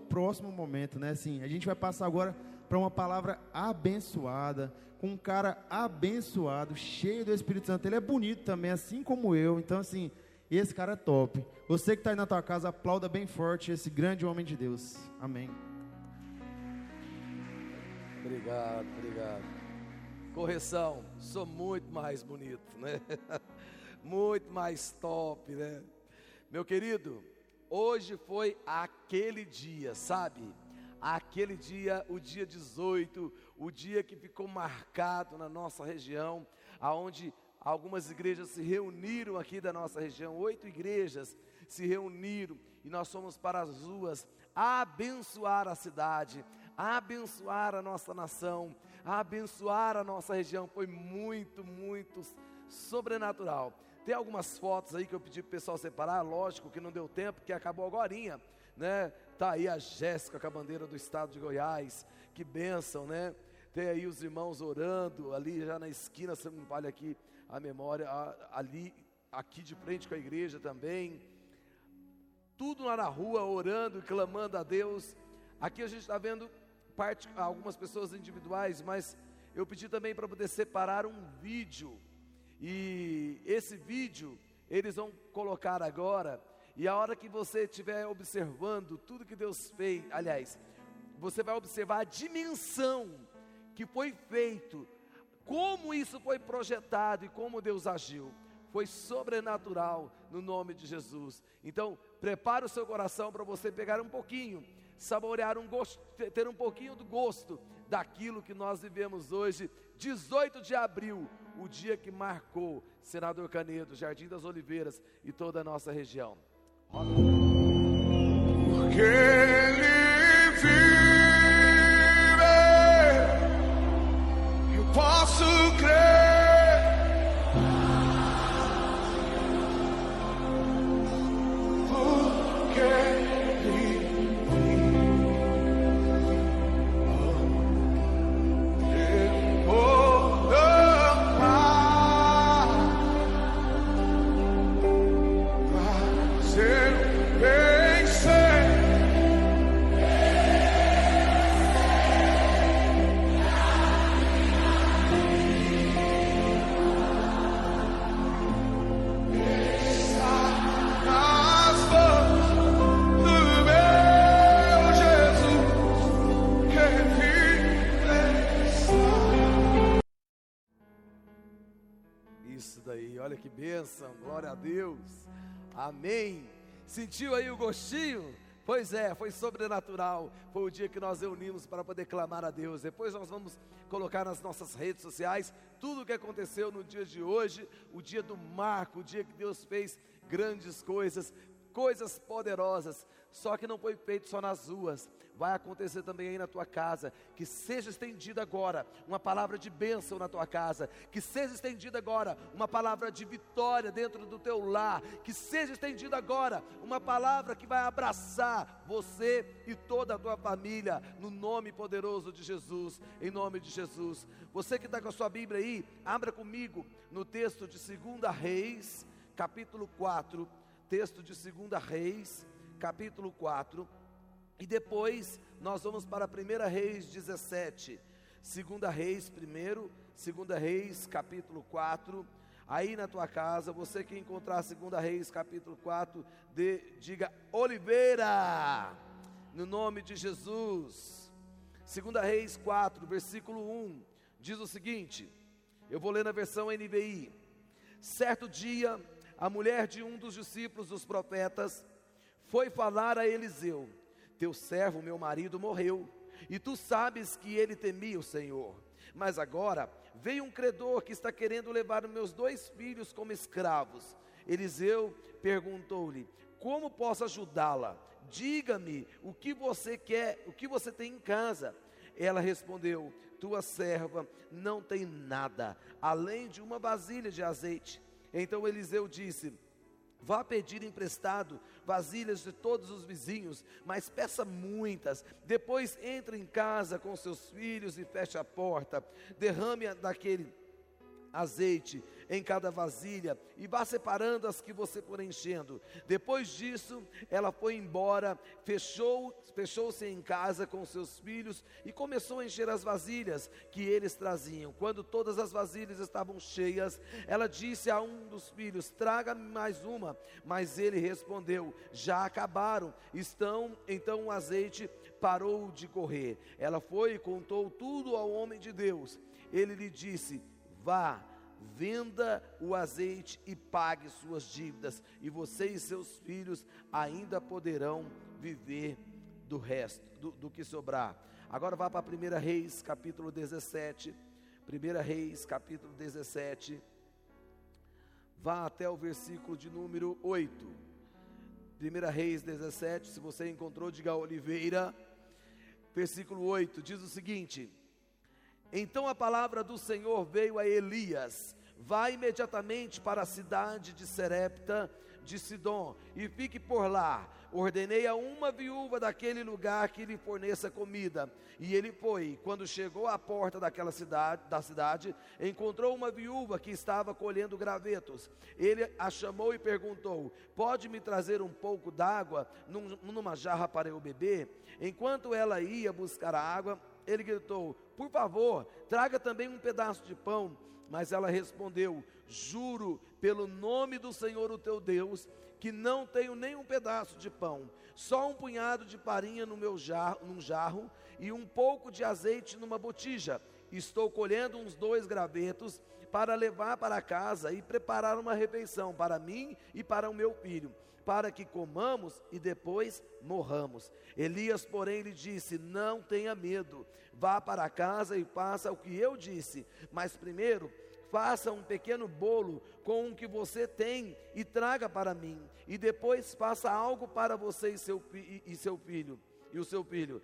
próximo momento, né? Assim, a gente vai passar agora para uma palavra abençoada, com um cara abençoado, cheio do Espírito Santo. Ele é bonito também, assim como eu. Então, assim, esse cara é top. Você que está aí na tua casa, aplauda bem forte esse grande homem de Deus. Amém. Obrigado, obrigado. Correção, sou muito mais bonito, né? muito mais top, né? Meu querido, hoje foi aquele dia, sabe? Aquele dia, o dia 18, o dia que ficou marcado na nossa região, aonde algumas igrejas se reuniram aqui da nossa região, oito igrejas se reuniram e nós fomos para as ruas abençoar a cidade, abençoar a nossa nação, abençoar a nossa região. Foi muito, muito sobrenatural. Tem algumas fotos aí que eu pedi para o pessoal separar, lógico que não deu tempo, que acabou agora, né? Tá aí a Jéssica com a bandeira do estado de Goiás, que bênção, né? Tem aí os irmãos orando ali já na esquina, se não vale aqui a memória, ali, aqui de frente com a igreja também. Tudo lá na rua, orando e clamando a Deus. Aqui a gente está vendo parte, algumas pessoas individuais, mas eu pedi também para poder separar um vídeo e esse vídeo eles vão colocar agora. E a hora que você estiver observando tudo que Deus fez, aliás, você vai observar a dimensão que foi feito, como isso foi projetado e como Deus agiu. Foi sobrenatural no nome de Jesus. Então, prepare o seu coração para você pegar um pouquinho, saborear um gosto, ter um pouquinho do gosto daquilo que nós vivemos hoje, 18 de abril, o dia que marcou Senador Canedo, Jardim das Oliveiras e toda a nossa região. Porque ele amém. Sentiu aí o gostinho? Pois é, foi sobrenatural. Foi o dia que nós reunimos para poder clamar a Deus. Depois nós vamos colocar nas nossas redes sociais tudo o que aconteceu no dia de hoje, o dia do marco, o dia que Deus fez grandes coisas, coisas poderosas. Só que não foi feito só nas ruas, vai acontecer também aí na tua casa. Que seja estendida agora uma palavra de bênção na tua casa. Que seja estendida agora uma palavra de vitória dentro do teu lar. Que seja estendida agora uma palavra que vai abraçar você e toda a tua família. No nome poderoso de Jesus. Em nome de Jesus. Você que está com a sua Bíblia aí, abra comigo no texto de 2 Reis, capítulo 4. Texto de 2 Reis, capítulo 4 e depois nós vamos para 1 Reis 17, 2 Reis primeiro, 2 Reis capítulo 4. Aí na tua casa, você que encontrar 2 Reis capítulo 4, de, diga Oliveira, no nome de Jesus. 2 Reis 4, versículo 1, diz o seguinte: eu vou ler na versão NVI. Certo dia, a mulher de um dos discípulos dos profetas foi falar a Eliseu teu servo, meu marido, morreu, e tu sabes que ele temia o Senhor. Mas agora veio um credor que está querendo levar meus dois filhos como escravos. Eliseu perguntou-lhe: Como posso ajudá-la? Diga-me o que você quer, o que você tem em casa. Ela respondeu: Tua serva não tem nada, além de uma vasilha de azeite. Então Eliseu disse: Vá pedir emprestado vasilhas de todos os vizinhos, mas peça muitas. Depois entre em casa com seus filhos e feche a porta. Derrame daquele azeite em cada vasilha e vá separando as que você for enchendo. Depois disso, ela foi embora, fechou, fechou-se em casa com seus filhos e começou a encher as vasilhas que eles traziam. Quando todas as vasilhas estavam cheias, ela disse a um dos filhos: "Traga-me mais uma". Mas ele respondeu: "Já acabaram. Estão". Então o azeite parou de correr. Ela foi e contou tudo ao homem de Deus. Ele lhe disse: Vá, venda o azeite e pague suas dívidas, e você e seus filhos ainda poderão viver do resto, do, do que sobrar. Agora vá para 1 Reis, capítulo 17. 1 Reis, capítulo 17. Vá até o versículo de número 8. 1 Reis 17, se você encontrou, diga Oliveira. Versículo 8 diz o seguinte: então a palavra do Senhor veio a Elias: Vá imediatamente para a cidade de Serepta de Sidom e fique por lá. Ordenei a uma viúva daquele lugar que lhe forneça comida. E ele foi. Quando chegou à porta daquela cidade, da cidade, encontrou uma viúva que estava colhendo gravetos. Ele a chamou e perguntou: Pode me trazer um pouco d'água num, numa jarra para eu beber? Enquanto ela ia buscar a água, ele gritou: Por favor, traga também um pedaço de pão. Mas ela respondeu: Juro pelo nome do Senhor o teu Deus, que não tenho nem um pedaço de pão, só um punhado de farinha no meu jarro, num jarro e um pouco de azeite numa botija. Estou colhendo uns dois gravetos para levar para casa e preparar uma refeição para mim e para o meu filho para que comamos e depois morramos. Elias, porém, lhe disse: Não tenha medo, vá para casa e faça o que eu disse, mas primeiro faça um pequeno bolo com o que você tem e traga para mim, e depois faça algo para você e seu, e, e seu filho, e o seu filho.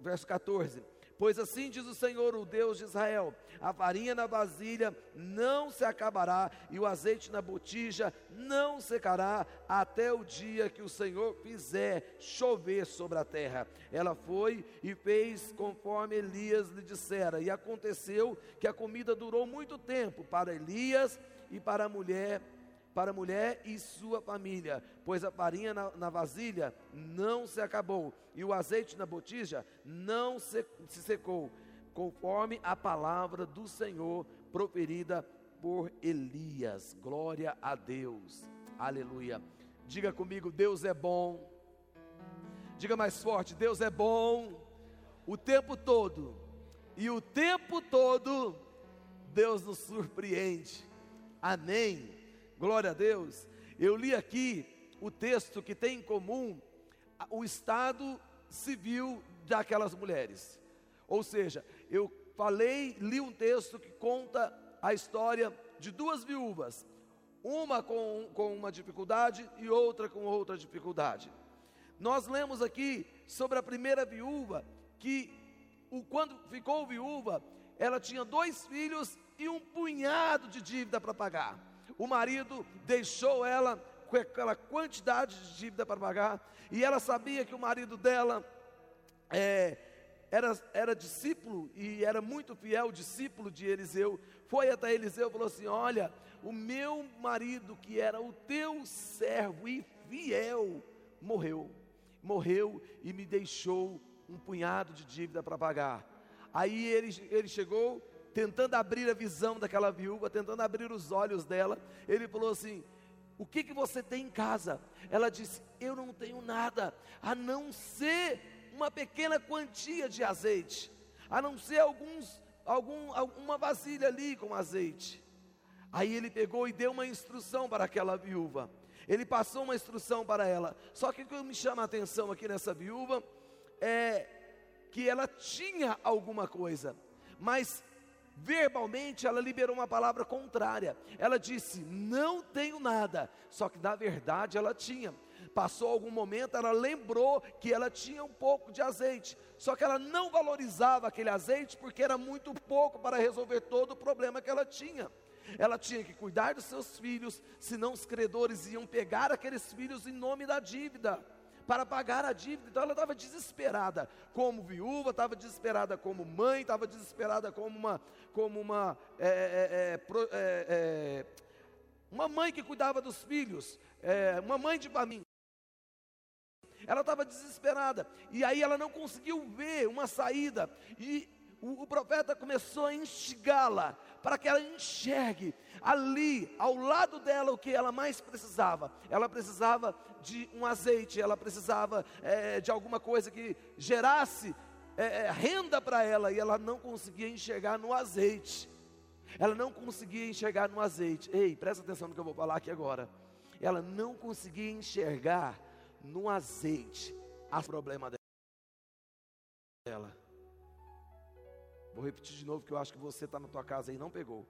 Verso 14 Pois assim diz o Senhor, o Deus de Israel: a farinha na vasilha não se acabará, e o azeite na botija não secará, até o dia que o Senhor fizer chover sobre a terra. Ela foi e fez conforme Elias lhe dissera, e aconteceu que a comida durou muito tempo para Elias e para a mulher para a mulher e sua família, pois a farinha na, na, vasilha não se acabou e o azeite na botija não se, se secou, conforme a palavra do Senhor proferida por Elias. Glória a Deus, aleluia. Diga comigo: Deus é bom. Diga mais forte: Deus é bom o tempo todo, e o tempo todo Deus nos surpreende. Amém. Glória a Deus. Eu li aqui o texto que tem em comum o estado civil daquelas mulheres. Ou seja, eu falei, li um texto que conta a história de duas viúvas, uma com, com uma dificuldade e outra com outra dificuldade. Nós lemos aqui sobre a primeira viúva que o, quando ficou viúva, ela tinha dois filhos e um punhado de dívida para pagar o marido deixou ela com aquela quantidade de dívida para pagar, e ela sabia que o marido dela é, era, era discípulo e era muito fiel discípulo de Eliseu. Foi até Eliseu e falou assim: Olha, o meu marido, que era o teu servo e fiel, morreu. Morreu e me deixou um punhado de dívida para pagar. Aí ele, ele chegou, tentando abrir a visão daquela viúva, tentando abrir os olhos dela. Ele falou assim: O que, que você tem em casa? Ela disse: Eu não tenho nada, a não ser uma pequena quantia de azeite, a não ser alguns, algum, alguma vasilha ali com azeite. Aí ele pegou e deu uma instrução para aquela viúva. Ele passou uma instrução para ela. Só que o que me chama a atenção aqui nessa viúva é que ela tinha alguma coisa, mas verbalmente ela liberou uma palavra contrária. Ela disse: Não tenho nada. Só que na verdade ela tinha. Passou algum momento, ela lembrou que ela tinha um pouco de azeite. Só que ela não valorizava aquele azeite porque era muito pouco para resolver todo o problema que ela tinha. Ela tinha que cuidar dos seus filhos, senão os credores iam pegar aqueles filhos em nome da dívida. Para pagar a dívida. Então ela estava desesperada como viúva, estava desesperada como mãe, estava desesperada como uma, como uma, é, é, é, é, é, uma mãe que cuidava dos filhos, é, uma mãe de família. Ela estava desesperada. E aí ela não conseguiu ver uma saída. E o, o profeta começou a instigá-la para que ela enxergue ali, ao lado dela, o que ela mais precisava. Ela precisava de um azeite, ela precisava eh, de alguma coisa que gerasse eh, eh, renda para ela. E ela não conseguia enxergar no azeite. Ela não conseguia enxergar no azeite. Ei, presta atenção no que eu vou falar aqui agora. Ela não conseguia enxergar no azeite a problema dela. Vou repetir de novo que eu acho que você está na tua casa e não pegou.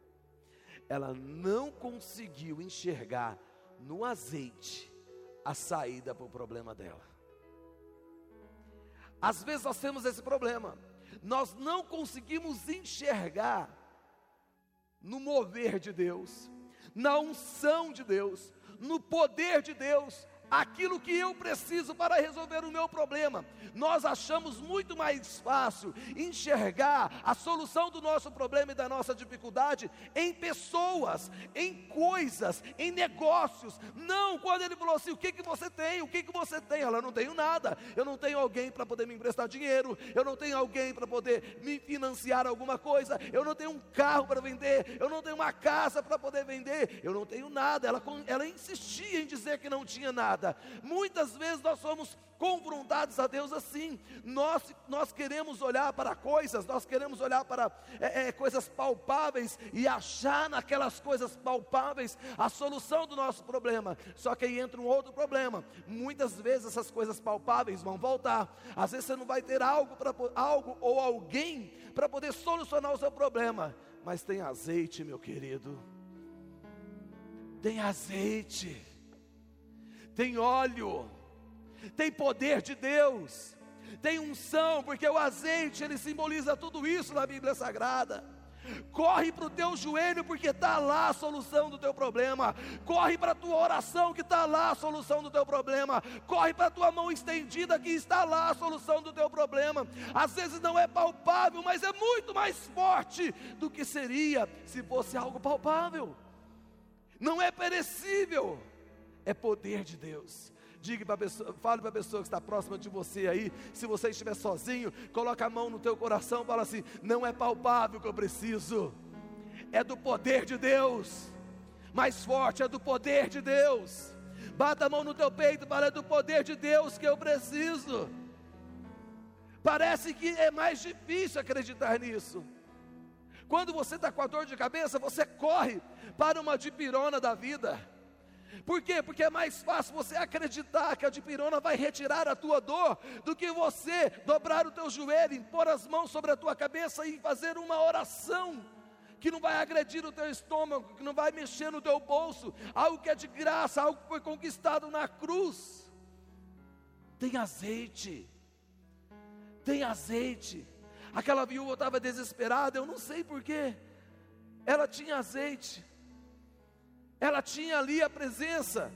Ela não conseguiu enxergar no azeite a saída para o problema dela. Às vezes nós temos esse problema. Nós não conseguimos enxergar no mover de Deus, na unção de Deus, no poder de Deus, aquilo que eu preciso para resolver o meu problema. Nós achamos muito mais fácil enxergar a solução do nosso problema e da nossa dificuldade em pessoas, em coisas, em negócios. Não, quando ele falou assim: o que, que você tem? O que, que você tem? Ela não tenho nada. Eu não tenho alguém para poder me emprestar dinheiro. Eu não tenho alguém para poder me financiar alguma coisa. Eu não tenho um carro para vender. Eu não tenho uma casa para poder vender. Eu não tenho nada. Ela, ela insistia em dizer que não tinha nada. Muitas vezes nós somos confrontados a Deus assim. Nós, nós queremos olhar para coisas, nós queremos olhar para é, é, coisas palpáveis e achar naquelas coisas palpáveis a solução do nosso problema. Só que aí entra um outro problema. Muitas vezes essas coisas palpáveis vão voltar. Às vezes você não vai ter algo para algo ou alguém para poder solucionar o seu problema. Mas tem azeite, meu querido. Tem azeite tem óleo, tem poder de Deus, tem unção, porque o azeite ele simboliza tudo isso na Bíblia Sagrada. Corre para o teu joelho, porque está lá a solução do teu problema. Corre para a tua oração, que está lá a solução do teu problema. Corre para a tua mão estendida, que está lá a solução do teu problema. Às vezes não é palpável, mas é muito mais forte do que seria se fosse algo palpável. Não é perecível é poder de Deus. Diga para pessoa, fale para a pessoa que está próxima de você aí, se você estiver sozinho, coloca a mão no teu coração, fala assim: não é palpável que eu preciso, é do poder de Deus. Mais forte é do poder de Deus. Bata a mão no teu peito, fala é do poder de Deus que eu preciso. Parece que é mais difícil acreditar nisso. Quando você está com a dor de cabeça, você corre para uma dipirona da vida por quê? Porque é mais fácil você acreditar que a dipirona vai retirar a tua dor do que você dobrar o teu joelho, pôr as mãos sobre a tua cabeça e fazer uma oração que não vai agredir o teu estômago, que não vai mexer no teu bolso, algo que é de graça, algo que foi conquistado na cruz. Tem azeite, tem azeite. Aquela viúva estava desesperada, eu não sei porquê. Ela tinha azeite ela tinha ali a presença,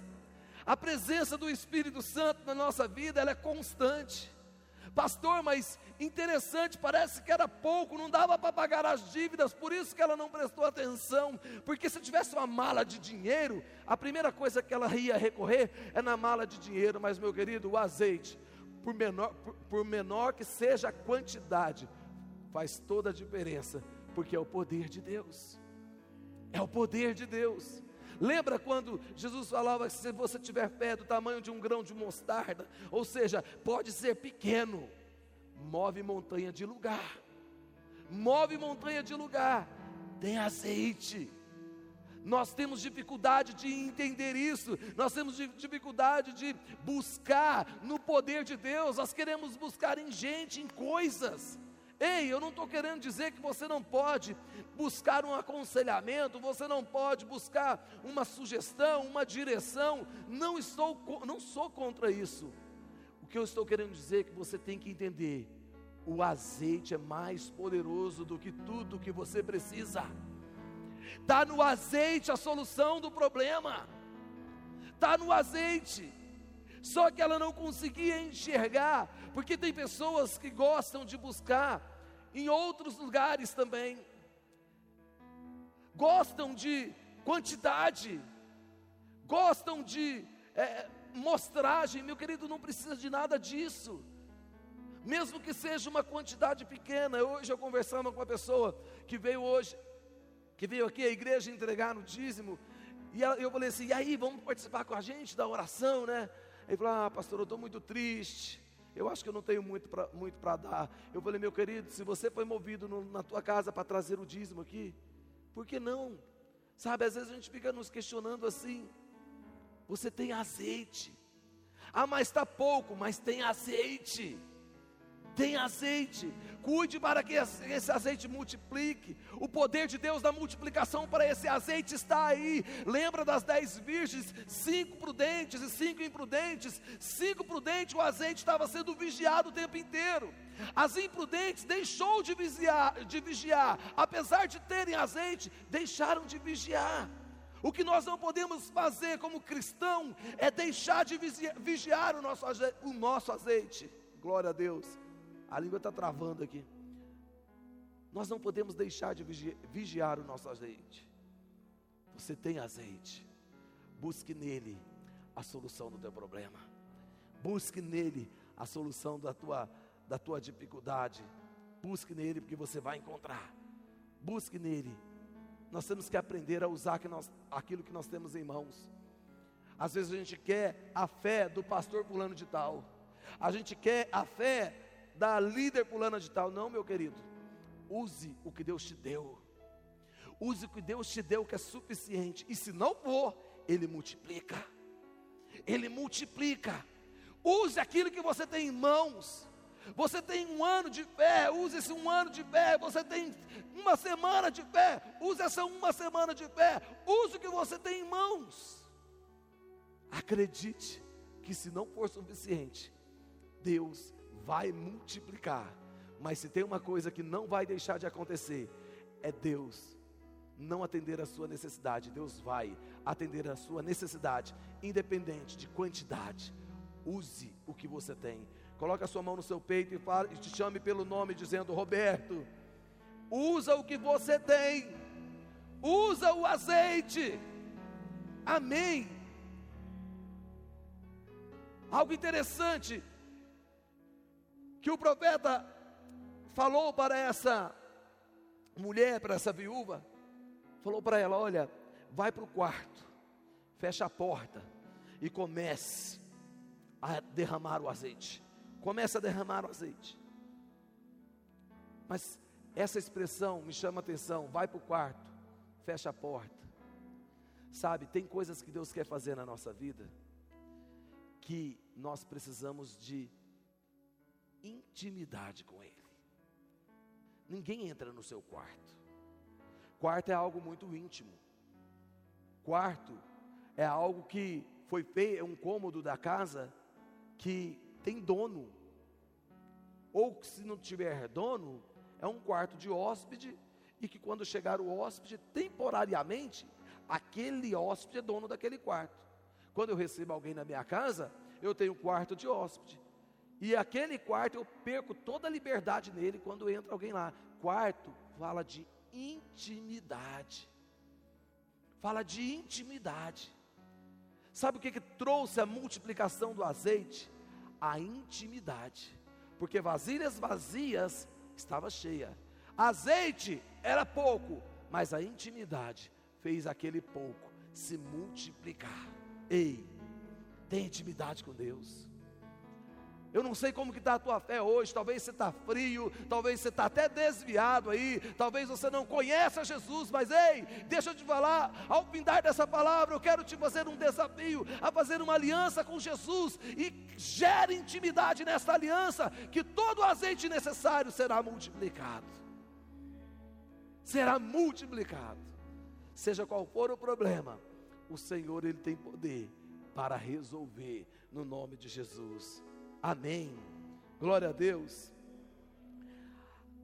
a presença do Espírito Santo na nossa vida, ela é constante. Pastor, mas interessante, parece que era pouco, não dava para pagar as dívidas, por isso que ela não prestou atenção, porque se tivesse uma mala de dinheiro, a primeira coisa que ela ia recorrer é na mala de dinheiro, mas meu querido, o azeite, por menor, por, por menor que seja a quantidade, faz toda a diferença, porque é o poder de Deus, é o poder de Deus. Lembra quando Jesus falava que se você tiver fé do tamanho de um grão de mostarda, ou seja, pode ser pequeno, move montanha de lugar. Move montanha de lugar. Tem azeite. Nós temos dificuldade de entender isso, nós temos dificuldade de buscar no poder de Deus, nós queremos buscar em gente, em coisas. Ei, eu não estou querendo dizer que você não pode buscar um aconselhamento, você não pode buscar uma sugestão, uma direção. Não estou, não sou contra isso. O que eu estou querendo dizer é que você tem que entender: o azeite é mais poderoso do que tudo que você precisa. Está no azeite a solução do problema. Está no azeite. Só que ela não conseguia enxergar, porque tem pessoas que gostam de buscar em outros lugares também, gostam de quantidade, gostam de é, mostragem, meu querido, não precisa de nada disso. Mesmo que seja uma quantidade pequena. Hoje eu conversando com uma pessoa que veio hoje, que veio aqui à igreja entregar no dízimo, e eu falei assim: e aí, vamos participar com a gente da oração, né? Ele falou: ah, pastor, eu estou muito triste. Eu acho que eu não tenho muito para muito dar. Eu falei, meu querido, se você foi movido no, na tua casa para trazer o dízimo aqui, por que não? Sabe, às vezes a gente fica nos questionando assim. Você tem azeite. Ah, mas está pouco, mas tem azeite tem azeite, cuide para que esse azeite multiplique. O poder de Deus da multiplicação para esse azeite está aí. Lembra das dez virgens, cinco prudentes e cinco imprudentes. Cinco prudentes, o azeite estava sendo vigiado o tempo inteiro. As imprudentes deixou de vigiar, de vigiar, apesar de terem azeite, deixaram de vigiar. O que nós não podemos fazer como cristão é deixar de vigiar o nosso, o nosso azeite. Glória a Deus. A língua está travando aqui. Nós não podemos deixar de vigiar o nosso azeite. Você tem azeite. Busque nele a solução do teu problema. Busque nele a solução da tua, da tua dificuldade. Busque nele, porque você vai encontrar. Busque nele. Nós temos que aprender a usar que nós, aquilo que nós temos em mãos. Às vezes a gente quer a fé do pastor fulano de tal. A gente quer a fé da líder pulando de tal. Não, meu querido. Use o que Deus te deu. Use o que Deus te deu, que é suficiente. E se não for, Ele multiplica. Ele multiplica. Use aquilo que você tem em mãos. Você tem um ano de fé, use esse um ano de fé. Você tem uma semana de fé, use essa uma semana de fé. Use o que você tem em mãos. Acredite que se não for suficiente, Deus vai multiplicar. Mas se tem uma coisa que não vai deixar de acontecer, é Deus não atender a sua necessidade. Deus vai atender a sua necessidade, independente de quantidade. Use o que você tem. Coloque a sua mão no seu peito e, fale, e te chame pelo nome, dizendo: Roberto, usa o que você tem, usa o azeite. Amém. Algo interessante que o profeta falou para essa mulher, para essa viúva, falou para ela: Olha, vai para o quarto, fecha a porta e comece a derramar o azeite. Comece a derramar o azeite. Mas essa expressão me chama a atenção: vai para o quarto, fecha a porta. Sabe, tem coisas que Deus quer fazer na nossa vida que nós precisamos de intimidade com Ele. Ninguém entra no seu quarto. Quarto é algo muito íntimo. Quarto é algo que foi feito, é um cômodo da casa que tem dono. Ou se não tiver dono, é um quarto de hóspede e que quando chegar o hóspede, temporariamente, aquele hóspede é dono daquele quarto. Quando eu recebo alguém na minha casa, eu tenho um quarto de hóspede. E aquele quarto eu perco toda a liberdade nele quando entra alguém lá. Quarto fala de intimidade. Fala de intimidade. Sabe o que, que trouxe a multiplicação do azeite? A intimidade. Porque vasilhas vazias estava cheia. Azeite era pouco, mas a intimidade fez aquele pouco se multiplicar. Ei, tem intimidade com Deus. Eu não sei como que está a tua fé hoje. Talvez você está frio, talvez você está até desviado aí, talvez você não conheça Jesus, mas ei, deixa eu te falar, ao findar dessa palavra, eu quero te fazer um desafio a fazer uma aliança com Jesus e gere intimidade nessa aliança, que todo o azeite necessário será multiplicado. Será multiplicado. Seja qual for o problema, o Senhor ele tem poder para resolver no nome de Jesus. Amém. Glória a Deus.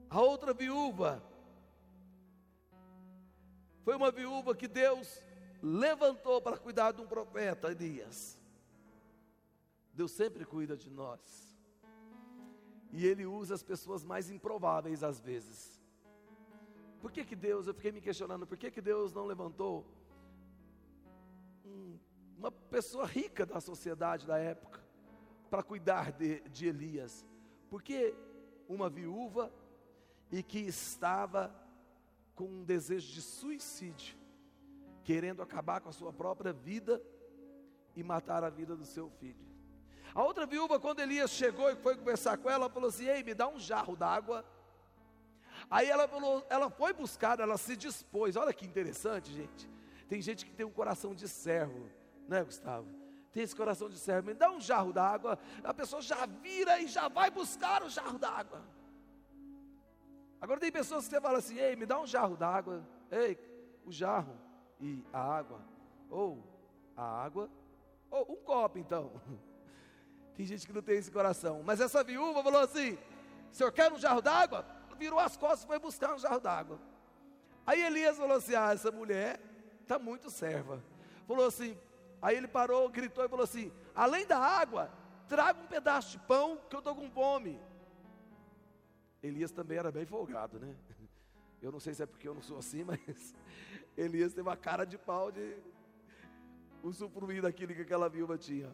A outra viúva foi uma viúva que Deus levantou para cuidar de um profeta, Elias. Deus sempre cuida de nós. E Ele usa as pessoas mais improváveis às vezes. Por que, que Deus, eu fiquei me questionando, por que, que Deus não levantou um, uma pessoa rica da sociedade da época para cuidar de, de Elias? Porque uma viúva e que estava com um desejo de suicídio, querendo acabar com a sua própria vida e matar a vida do seu filho. A outra viúva, quando Elias chegou e foi conversar com ela, falou assim: Ei, me dá um jarro d'água. Aí ela falou, ela foi buscar, ela se dispôs. Olha que interessante, gente. Tem gente que tem um coração de servo, né, Gustavo? Tem esse coração de servo, me dá um jarro d'água. A pessoa já vira e já vai buscar o jarro d'água. Agora tem pessoas que você fala assim: Ei, me dá um jarro d'água. Ei, o jarro e a água. Ou a água, ou um copo então. Tem gente que não tem esse coração. Mas essa viúva falou assim: o senhor quer um jarro d'água? Virou as costas e foi buscar um jarro d'água. Aí Elias falou assim: ah, essa mulher está muito serva. Falou assim, aí ele parou, gritou e falou assim: além da água, traga um pedaço de pão que eu estou com fome. Elias também era bem folgado, né? Eu não sei se é porque eu não sou assim, mas Elias teve uma cara de pau de usufruir daquilo que aquela viúva tinha.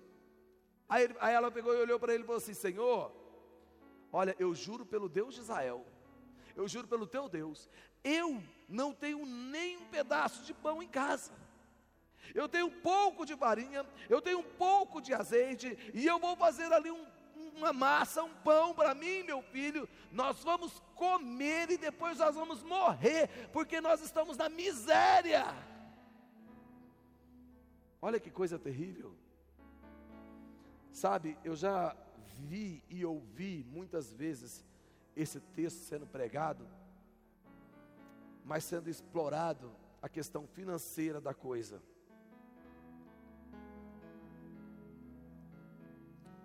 Aí, ele, aí ela pegou e olhou para ele e falou assim: Senhor, olha, eu juro pelo Deus de Israel, eu juro pelo teu Deus, eu não tenho nem um pedaço de pão em casa. Eu tenho pouco de farinha, eu tenho um pouco de azeite, e eu vou fazer ali um, uma massa, um pão para mim, meu filho. Nós vamos comer e depois nós vamos morrer, porque nós estamos na miséria. Olha que coisa terrível. Sabe, eu já vi e ouvi muitas vezes esse texto sendo pregado, mas sendo explorado a questão financeira da coisa.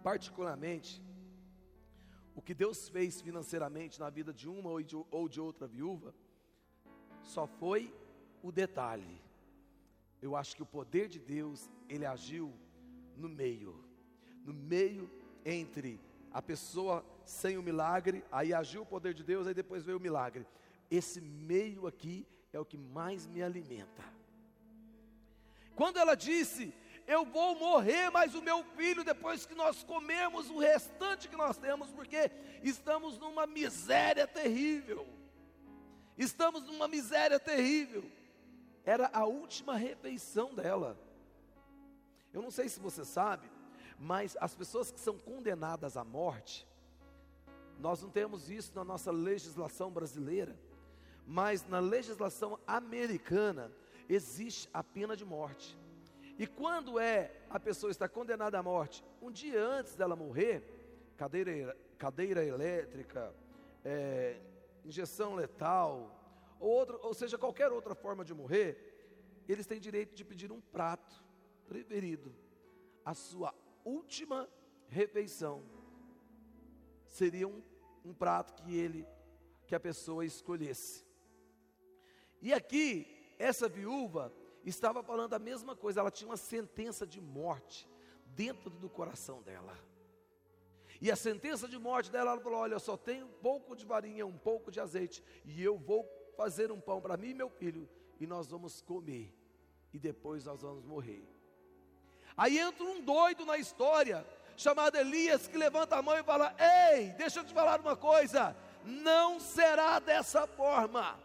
Particularmente, o que Deus fez financeiramente na vida de uma ou de, ou de outra viúva, só foi o detalhe. Eu acho que o poder de Deus, ele agiu no meio no meio entre a pessoa sem o milagre, aí agiu o poder de Deus, aí depois veio o milagre. Esse meio aqui é o que mais me alimenta. Quando ela disse, eu vou morrer, mas o meu filho, depois que nós comemos o restante que nós temos, porque estamos numa miséria terrível. Estamos numa miséria terrível. Era a última refeição dela. Eu não sei se você sabe, mas as pessoas que são condenadas à morte, nós não temos isso na nossa legislação brasileira, mas na legislação americana existe a pena de morte. E quando é a pessoa está condenada à morte, um dia antes dela morrer, cadeira, cadeira elétrica, é, injeção letal, ou, outro, ou seja, qualquer outra forma de morrer, eles têm direito de pedir um prato preferido. A sua última refeição seria um, um prato que ele, que a pessoa escolhesse. E aqui, essa viúva estava falando a mesma coisa, ela tinha uma sentença de morte dentro do coração dela. E a sentença de morte dela, ela falou: Olha, eu só tenho um pouco de farinha, um pouco de azeite, e eu vou fazer um pão para mim e meu filho, e nós vamos comer, e depois nós vamos morrer. Aí entra um doido na história, chamado Elias, que levanta a mão e fala: Ei, deixa eu te falar uma coisa, não será dessa forma.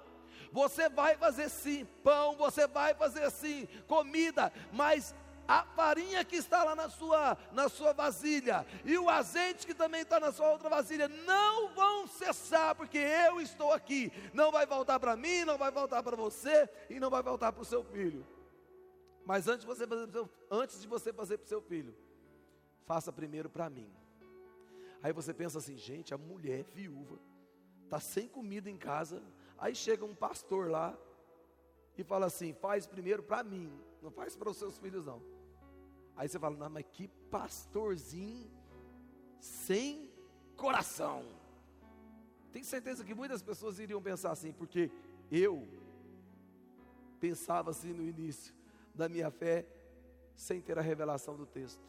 Você vai fazer sim pão, você vai fazer sim comida, mas a farinha que está lá na sua, na sua vasilha e o azeite que também está na sua outra vasilha não vão cessar, porque eu estou aqui. Não vai voltar para mim, não vai voltar para você e não vai voltar para o seu filho. Mas antes de você fazer, seu, antes de você fazer para o seu filho, faça primeiro para mim. Aí você pensa assim, gente, a mulher viúva está sem comida em casa. Aí chega um pastor lá e fala assim: faz primeiro para mim, não faz para os seus filhos não. Aí você fala, não, mas que pastorzinho sem coração. Tenho certeza que muitas pessoas iriam pensar assim, porque eu pensava assim no início da minha fé sem ter a revelação do texto.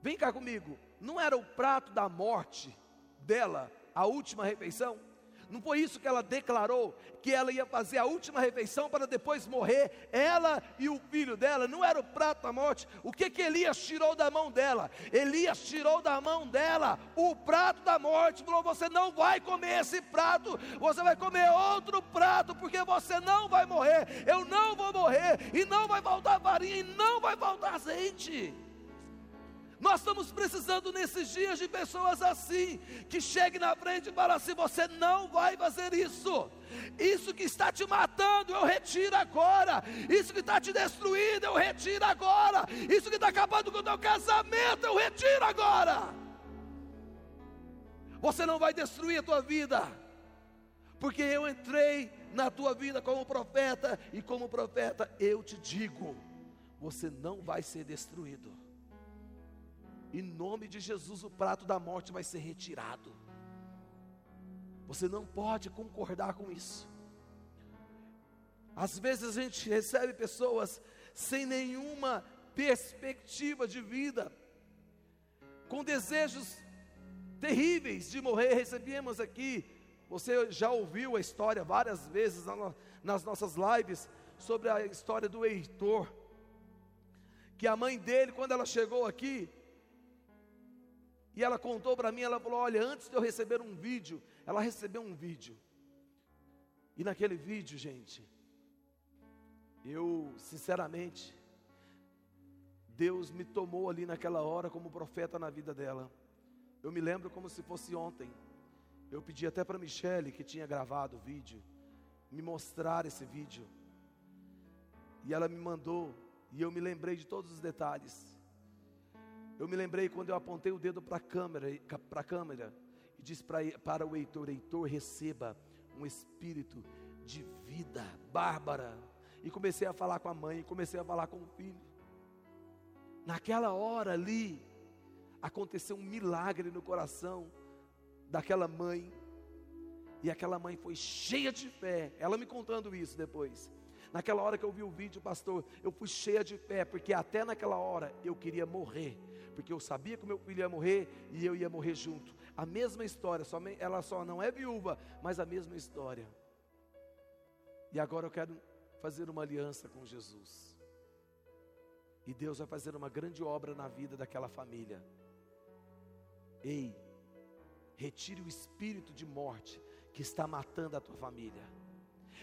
Vem cá comigo. Não era o prato da morte dela a última refeição? Não foi isso que ela declarou, que ela ia fazer a última refeição para depois morrer, ela e o filho dela, não era o prato da morte. O que que Elias tirou da mão dela? Elias tirou da mão dela o prato da morte, falou: "Você não vai comer esse prato, você vai comer outro prato, porque você não vai morrer. Eu não vou morrer e não vai faltar farinha e não vai faltar azeite." Nós estamos precisando nesses dias de pessoas assim, que cheguem na frente e falem assim: você não vai fazer isso. Isso que está te matando, eu retiro agora. Isso que está te destruindo, eu retiro agora. Isso que está acabando com o teu casamento, eu retiro agora. Você não vai destruir a tua vida, porque eu entrei na tua vida como profeta, e como profeta eu te digo: você não vai ser destruído. Em nome de Jesus, o prato da morte vai ser retirado. Você não pode concordar com isso. Às vezes a gente recebe pessoas sem nenhuma perspectiva de vida, com desejos terríveis de morrer. Recebemos aqui, você já ouviu a história várias vezes nas nossas lives sobre a história do Heitor, que a mãe dele, quando ela chegou aqui, e ela contou para mim, ela falou: "Olha, antes de eu receber um vídeo, ela recebeu um vídeo. E naquele vídeo, gente, eu, sinceramente, Deus me tomou ali naquela hora como profeta na vida dela. Eu me lembro como se fosse ontem. Eu pedi até para Michele, que tinha gravado o vídeo, me mostrar esse vídeo. E ela me mandou, e eu me lembrei de todos os detalhes. Eu me lembrei quando eu apontei o dedo para a câmera, para a câmera e disse pra, para o Heitor: Heitor, receba um espírito de vida bárbara. E comecei a falar com a mãe, comecei a falar com o filho. Naquela hora ali, aconteceu um milagre no coração daquela mãe. E aquela mãe foi cheia de fé. Ela me contando isso depois. Naquela hora que eu vi o vídeo, pastor, eu fui cheia de fé, porque até naquela hora eu queria morrer porque eu sabia que meu filho ia morrer e eu ia morrer junto. A mesma história, ela só não é viúva, mas a mesma história. E agora eu quero fazer uma aliança com Jesus. E Deus vai fazer uma grande obra na vida daquela família. Ei, retire o espírito de morte que está matando a tua família.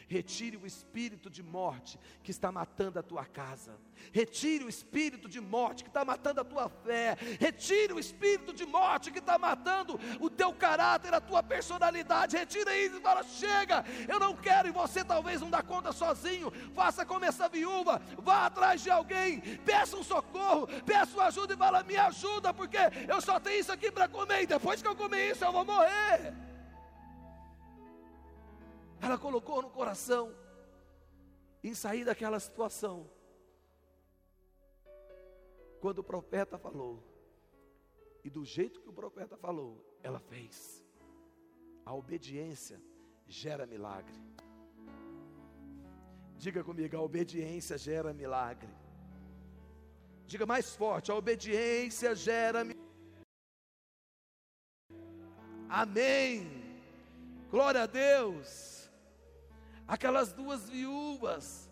Retire o espírito de morte que está matando a tua casa. Retire o espírito de morte que está matando a tua fé. Retire o espírito de morte que está matando o teu caráter, a tua personalidade. Retire isso e fala: chega, eu não quero. E você talvez não dá conta sozinho. Faça como essa viúva. Vá atrás de alguém. Peça um socorro. Peça uma ajuda e fala: me ajuda, porque eu só tenho isso aqui para comer. E depois que eu comer isso, eu vou morrer ela colocou no coração em sair daquela situação. Quando o profeta falou, e do jeito que o profeta falou, ela fez. A obediência gera milagre. Diga comigo, a obediência gera milagre. Diga mais forte, a obediência gera milagre. Amém. Glória a Deus. Aquelas duas viúvas,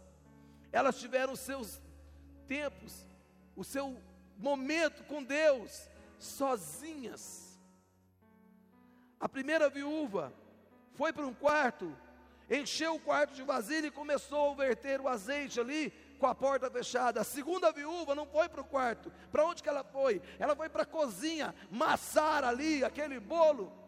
elas tiveram seus tempos, o seu momento com Deus, sozinhas. A primeira viúva foi para um quarto, encheu o quarto de vasilha e começou a verter o azeite ali com a porta fechada. A segunda viúva não foi para o quarto. Para onde que ela foi? Ela foi para a cozinha, massar ali aquele bolo.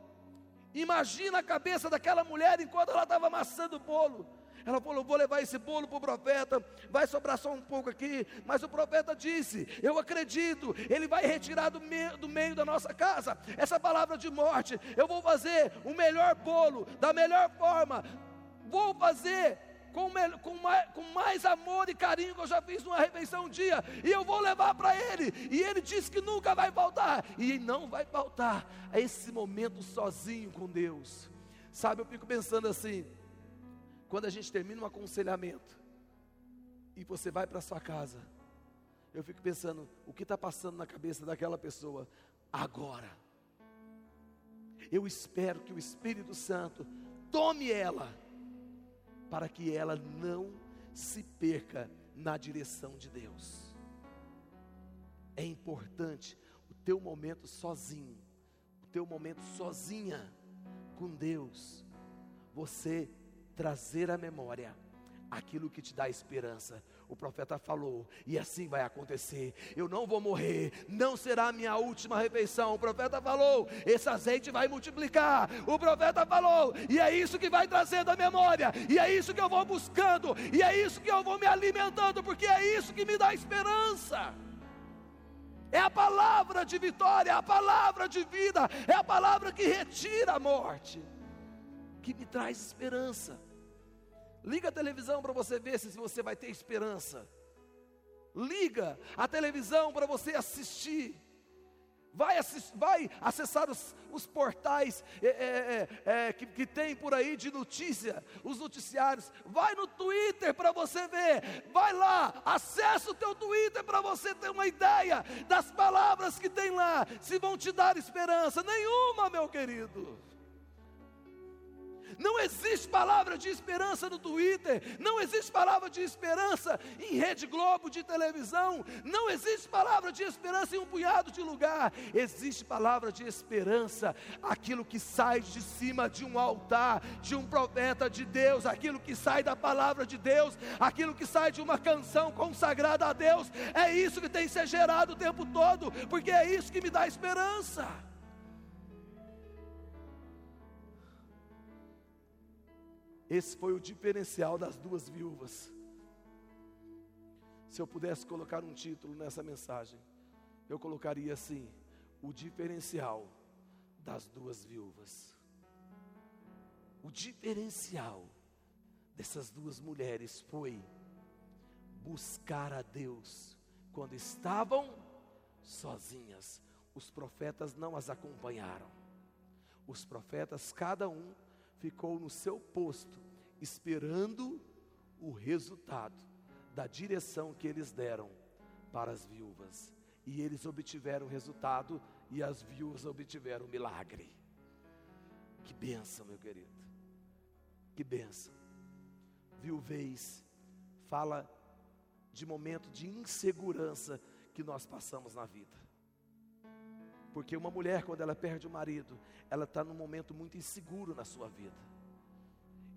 Imagina a cabeça daquela mulher enquanto ela estava amassando o bolo. Ela falou: Vou levar esse bolo para o profeta, vai sobrar só um pouco aqui. Mas o profeta disse: Eu acredito, ele vai retirar do meio, do meio da nossa casa essa palavra de morte. Eu vou fazer o melhor bolo, da melhor forma. Vou fazer com, com, mais, com mais amor e carinho que eu já fiz numa refeição um dia, e eu vou levar para ele, e ele disse que nunca vai faltar, e não vai faltar a esse momento sozinho com Deus. Sabe, eu fico pensando assim, quando a gente termina um aconselhamento, e você vai para sua casa, eu fico pensando, o que está passando na cabeça daquela pessoa agora? Eu espero que o Espírito Santo tome ela, para que ela não se perca na direção de Deus. É importante o teu momento sozinho, o teu momento sozinha com Deus, você trazer à memória aquilo que te dá esperança. O profeta falou, e assim vai acontecer. Eu não vou morrer, não será a minha última refeição. O profeta falou, esse azeite vai multiplicar. O profeta falou, e é isso que vai trazendo a memória, e é isso que eu vou buscando, e é isso que eu vou me alimentando, porque é isso que me dá esperança. É a palavra de vitória, é a palavra de vida, é a palavra que retira a morte, que me traz esperança. Liga a televisão para você ver se você vai ter esperança. Liga a televisão para você assistir. Vai, assist, vai acessar os, os portais é, é, é, que, que tem por aí de notícia, os noticiários. Vai no Twitter para você ver. Vai lá, acessa o teu Twitter para você ter uma ideia das palavras que tem lá. Se vão te dar esperança nenhuma, meu querido. Não existe palavra de esperança no Twitter, não existe palavra de esperança em Rede Globo de televisão, não existe palavra de esperança em um punhado de lugar. Existe palavra de esperança, aquilo que sai de cima de um altar, de um profeta de Deus, aquilo que sai da palavra de Deus, aquilo que sai de uma canção consagrada a Deus. É isso que tem que ser gerado o tempo todo, porque é isso que me dá esperança. Esse foi o diferencial das duas viúvas. Se eu pudesse colocar um título nessa mensagem, eu colocaria assim: o diferencial das duas viúvas. O diferencial dessas duas mulheres foi buscar a Deus quando estavam sozinhas. Os profetas não as acompanharam. Os profetas, cada um ficou no seu posto, esperando o resultado da direção que eles deram para as viúvas. E eles obtiveram o resultado e as viúvas obtiveram o milagre. Que benção, meu querido. Que benção. Viuvez fala de momento de insegurança que nós passamos na vida. Porque uma mulher, quando ela perde o marido, ela está num momento muito inseguro na sua vida.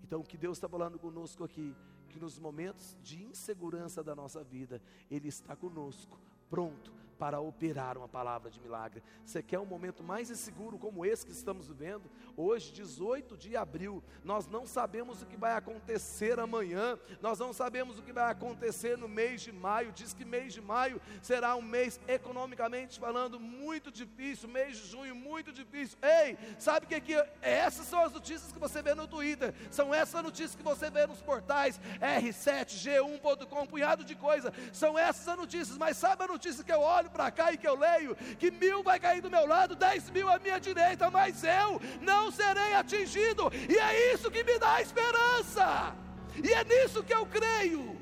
Então, o que Deus está falando conosco aqui, que nos momentos de insegurança da nossa vida, Ele está conosco, pronto para operar uma palavra de milagre. Você quer um momento mais inseguro como esse que estamos vivendo? Hoje, 18 de abril, nós não sabemos o que vai acontecer amanhã, nós não sabemos o que vai acontecer no mês de maio. Diz que mês de maio será um mês economicamente falando muito difícil, mês de junho muito difícil. Ei, sabe o que que essas são as notícias que você vê no Twitter, são essas notícias que você vê nos portais r7g1.com, um punhado de coisa. São essas notícias, mas sabe a notícia que eu olho olho para cá e que eu leio que mil vai cair do meu lado, dez mil à minha direita, mas eu não serei atingido, e é isso que me dá esperança, e é nisso que eu creio.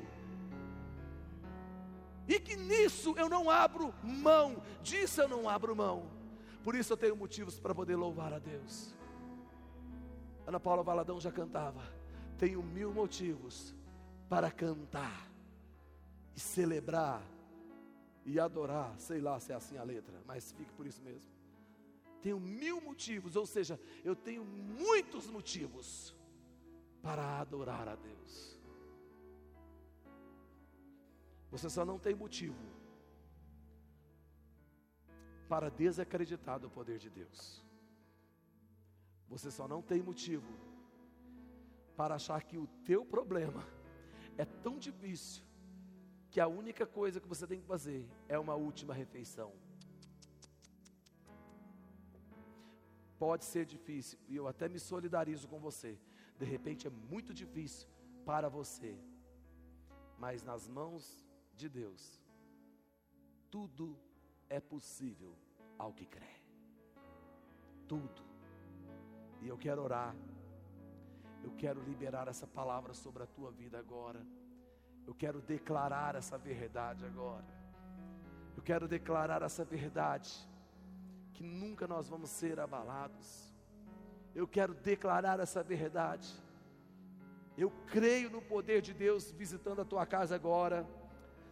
E que nisso eu não abro mão, disso eu não abro mão. Por isso eu tenho motivos para poder louvar a Deus. Ana Paula Valadão já cantava. Tenho mil motivos para cantar e celebrar e adorar, sei lá se é assim a letra, mas fique por isso mesmo. Tenho mil motivos, ou seja, eu tenho muitos motivos para adorar a Deus. Você só não tem motivo para desacreditar do poder de Deus. Você só não tem motivo para achar que o teu problema é tão difícil que a única coisa que você tem que fazer é uma última refeição. Pode ser difícil, e eu até me solidarizo com você. De repente é muito difícil para você, mas nas mãos de Deus, tudo é possível ao que crê. Tudo. E eu quero orar, eu quero liberar essa palavra sobre a tua vida agora. Eu quero declarar essa verdade agora. Eu quero declarar essa verdade, que nunca nós vamos ser abalados. Eu quero declarar essa verdade. Eu creio no poder de Deus visitando a tua casa agora.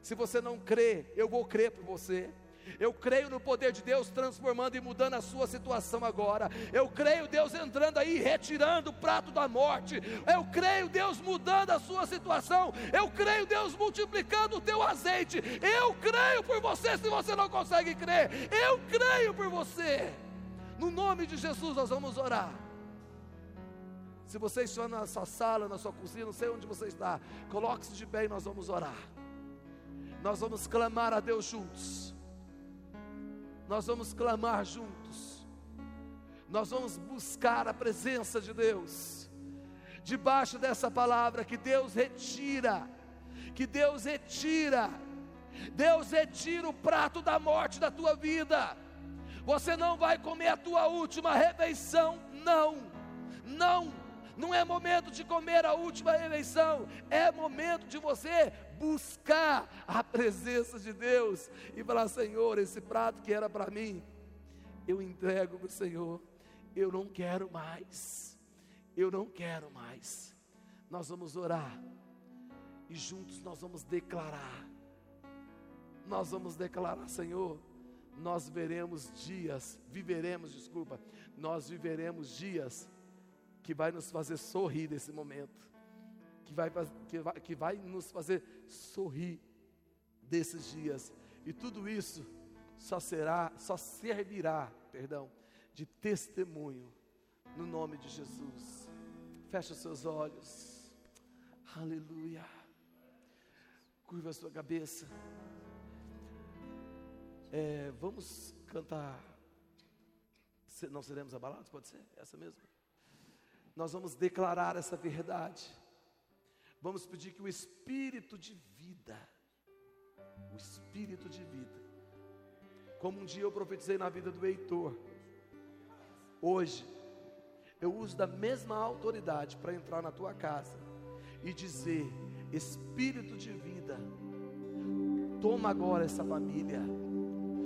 Se você não crê, eu vou crer por você. Eu creio no poder de Deus transformando e mudando a sua situação agora. Eu creio Deus entrando aí, retirando o prato da morte. Eu creio Deus mudando a sua situação. Eu creio Deus multiplicando o teu azeite. Eu creio por você se você não consegue crer. Eu creio por você. No nome de Jesus nós vamos orar. Se você está na sua sala, na sua cozinha, não sei onde você está, coloque-se de pé e nós vamos orar. Nós vamos clamar a Deus juntos nós vamos clamar juntos, nós vamos buscar a presença de Deus, debaixo dessa palavra que Deus retira, que Deus retira, Deus retira o prato da morte da tua vida, você não vai comer a tua última refeição, não, não, não é momento de comer a última refeição, é momento de você buscar a presença de Deus e falar: Senhor, esse prato que era para mim, eu entrego para o Senhor, eu não quero mais, eu não quero mais. Nós vamos orar e juntos nós vamos declarar, nós vamos declarar, Senhor, nós veremos dias, viveremos, desculpa, nós viveremos dias que vai nos fazer sorrir nesse momento que vai, que vai, que vai nos fazer sorrir desses dias. E tudo isso só será, só servirá, perdão, de testemunho no nome de Jesus. Feche os seus olhos. Aleluia. Curva a sua cabeça. É, vamos cantar. Não seremos abalados? Pode ser? Essa mesmo? Nós vamos declarar essa verdade. Vamos pedir que o espírito de vida, o espírito de vida, como um dia eu profetizei na vida do Heitor, hoje eu uso da mesma autoridade para entrar na tua casa e dizer: Espírito de vida, toma agora essa família,